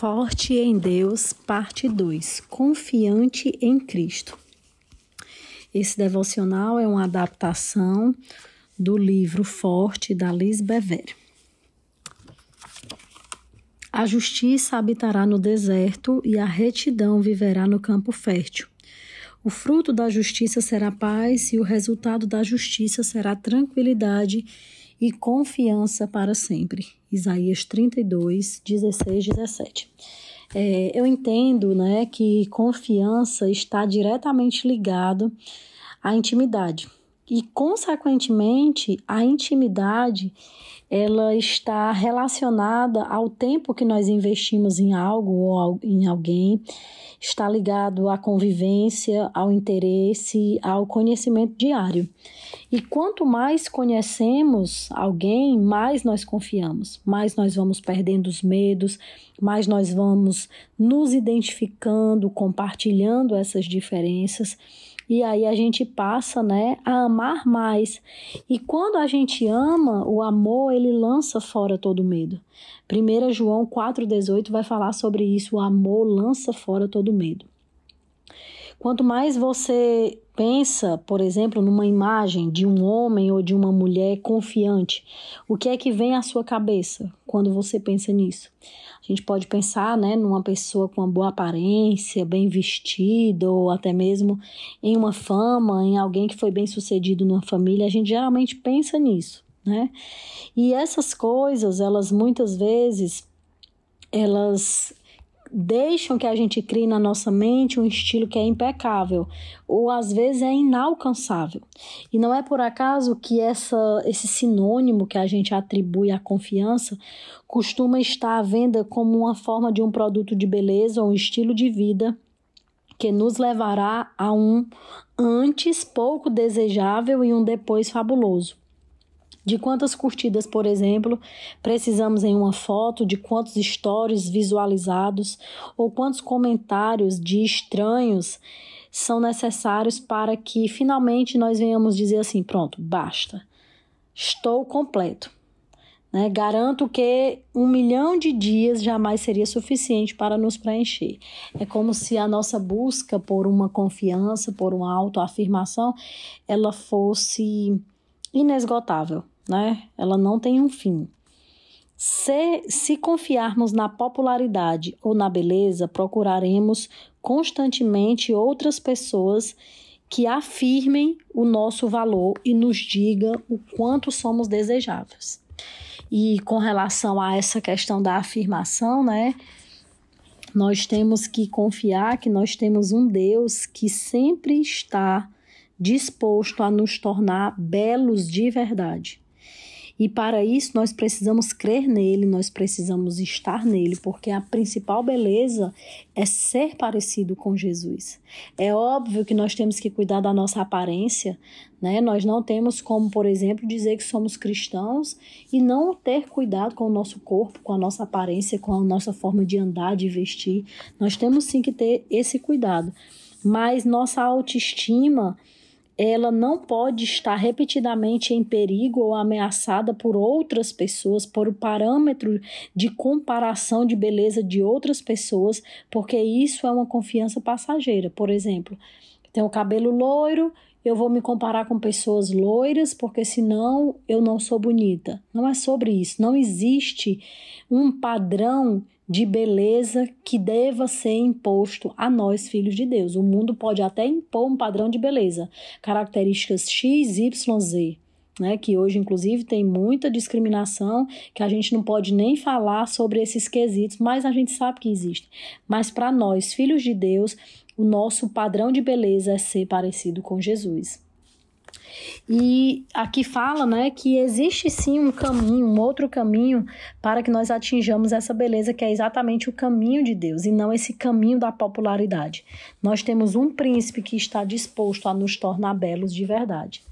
Forte em Deus, parte 2. Confiante em Cristo. Esse devocional é uma adaptação do livro Forte da Liz Bever. A justiça habitará no deserto e a retidão viverá no campo fértil. O fruto da justiça será paz e o resultado da justiça será tranquilidade e confiança para sempre. Isaías 32, 16, 17. É, eu entendo né, que confiança está diretamente ligado à intimidade. E, consequentemente, a intimidade ela está relacionada ao tempo que nós investimos em algo ou em alguém, está ligado à convivência, ao interesse, ao conhecimento diário. E quanto mais conhecemos alguém, mais nós confiamos, mais nós vamos perdendo os medos, mais nós vamos nos identificando, compartilhando essas diferenças e aí a gente passa, né, a amar mais. E quando a gente ama, o amor ele lança fora todo medo. 1 João 4:18 vai falar sobre isso, o amor lança fora todo medo. Quanto mais você pensa, por exemplo, numa imagem de um homem ou de uma mulher confiante, o que é que vem à sua cabeça quando você pensa nisso? A gente pode pensar, né, numa pessoa com uma boa aparência, bem vestida, ou até mesmo em uma fama, em alguém que foi bem sucedido na família. A gente geralmente pensa nisso, né? E essas coisas, elas muitas vezes, elas deixam que a gente crie na nossa mente um estilo que é impecável ou às vezes é inalcançável. E não é por acaso que essa, esse sinônimo que a gente atribui à confiança costuma estar à venda como uma forma de um produto de beleza ou um estilo de vida que nos levará a um antes pouco desejável e um depois fabuloso de quantas curtidas, por exemplo, precisamos em uma foto, de quantos stories visualizados ou quantos comentários de estranhos são necessários para que finalmente nós venhamos dizer assim: pronto, basta, estou completo. Né? Garanto que um milhão de dias jamais seria suficiente para nos preencher. É como se a nossa busca por uma confiança, por uma autoafirmação, ela fosse inesgotável né? Ela não tem um fim. Se, se confiarmos na popularidade ou na beleza, procuraremos constantemente outras pessoas que afirmem o nosso valor e nos diga o quanto somos desejáveis. E com relação a essa questão da afirmação, né? Nós temos que confiar que nós temos um Deus que sempre está disposto a nos tornar belos de verdade. E para isso nós precisamos crer nele, nós precisamos estar nele, porque a principal beleza é ser parecido com Jesus. É óbvio que nós temos que cuidar da nossa aparência, né? Nós não temos como, por exemplo, dizer que somos cristãos e não ter cuidado com o nosso corpo, com a nossa aparência, com a nossa forma de andar, de vestir. Nós temos sim que ter esse cuidado. Mas nossa autoestima ela não pode estar repetidamente em perigo ou ameaçada por outras pessoas, por o parâmetro de comparação de beleza de outras pessoas, porque isso é uma confiança passageira. Por exemplo, tem o cabelo loiro, eu vou me comparar com pessoas loiras, porque senão eu não sou bonita. Não é sobre isso. Não existe um padrão de beleza que deva ser imposto a nós, filhos de Deus. O mundo pode até impor um padrão de beleza, características X, Y, Z. Né, que hoje, inclusive, tem muita discriminação, que a gente não pode nem falar sobre esses quesitos, mas a gente sabe que existe. Mas para nós, filhos de Deus, o nosso padrão de beleza é ser parecido com Jesus. E aqui fala, né, que existe sim um caminho, um outro caminho para que nós atinjamos essa beleza que é exatamente o caminho de Deus e não esse caminho da popularidade. Nós temos um príncipe que está disposto a nos tornar belos de verdade.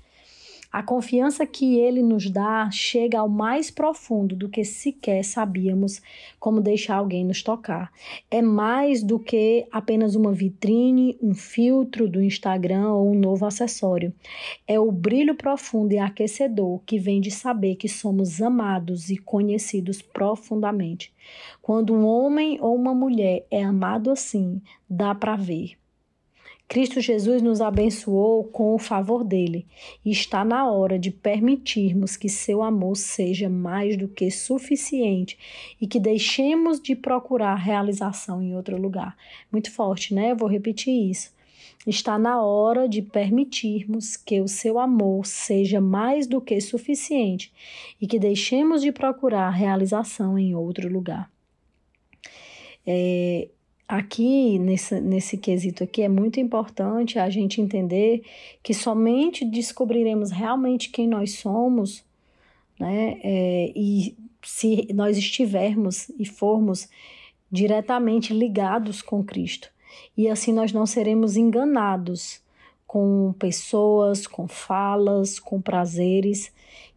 A confiança que ele nos dá chega ao mais profundo do que sequer sabíamos como deixar alguém nos tocar. É mais do que apenas uma vitrine, um filtro do Instagram ou um novo acessório. É o brilho profundo e aquecedor que vem de saber que somos amados e conhecidos profundamente. Quando um homem ou uma mulher é amado assim, dá para ver. Cristo Jesus nos abençoou com o favor dele e está na hora de permitirmos que seu amor seja mais do que suficiente e que deixemos de procurar realização em outro lugar. Muito forte, né? Eu vou repetir isso. Está na hora de permitirmos que o seu amor seja mais do que suficiente e que deixemos de procurar realização em outro lugar. É, aqui nesse, nesse quesito aqui é muito importante a gente entender que somente descobriremos realmente quem nós somos, né? É, e se nós estivermos e formos diretamente ligados com Cristo. E assim nós não seremos enganados com pessoas, com falas, com prazeres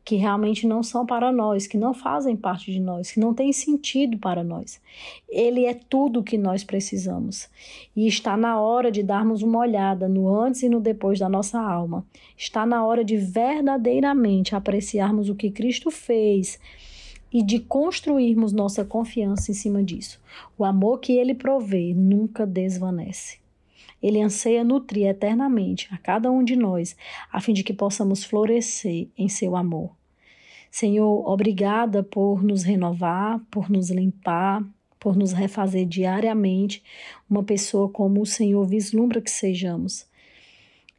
que realmente não são para nós, que não fazem parte de nós, que não têm sentido para nós. Ele é tudo o que nós precisamos. E está na hora de darmos uma olhada no antes e no depois da nossa alma. Está na hora de verdadeiramente apreciarmos o que Cristo fez e de construirmos nossa confiança em cima disso. O amor que ele provê nunca desvanece. Ele anseia nutrir eternamente a cada um de nós, a fim de que possamos florescer em seu amor. Senhor, obrigada por nos renovar, por nos limpar, por nos refazer diariamente uma pessoa como o Senhor vislumbra que sejamos.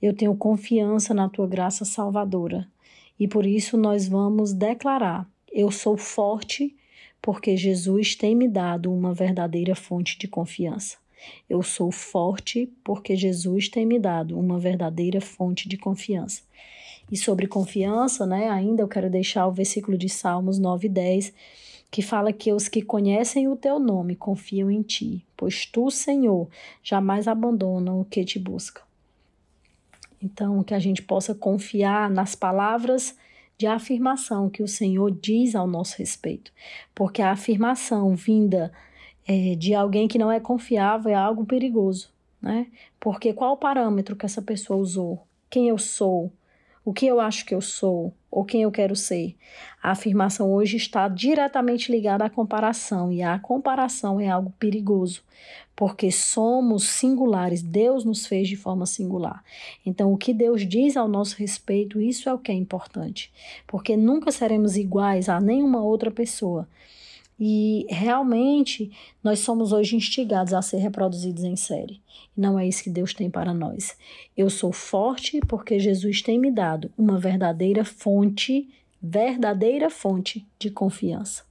Eu tenho confiança na tua graça salvadora e por isso nós vamos declarar: eu sou forte porque Jesus tem me dado uma verdadeira fonte de confiança. Eu sou forte porque Jesus tem me dado uma verdadeira fonte de confiança. E sobre confiança, né, ainda eu quero deixar o versículo de Salmos 9 e 10, que fala que os que conhecem o teu nome confiam em ti, pois tu, Senhor, jamais abandonam o que te busca. Então, que a gente possa confiar nas palavras de afirmação que o Senhor diz ao nosso respeito, porque a afirmação vinda é, de alguém que não é confiável é algo perigoso, né? Porque qual o parâmetro que essa pessoa usou? Quem eu sou? O que eu acho que eu sou? Ou quem eu quero ser? A afirmação hoje está diretamente ligada à comparação, e a comparação é algo perigoso, porque somos singulares, Deus nos fez de forma singular. Então, o que Deus diz ao nosso respeito, isso é o que é importante, porque nunca seremos iguais a nenhuma outra pessoa. E realmente nós somos hoje instigados a ser reproduzidos em série. E não é isso que Deus tem para nós. Eu sou forte porque Jesus tem me dado uma verdadeira fonte, verdadeira fonte de confiança.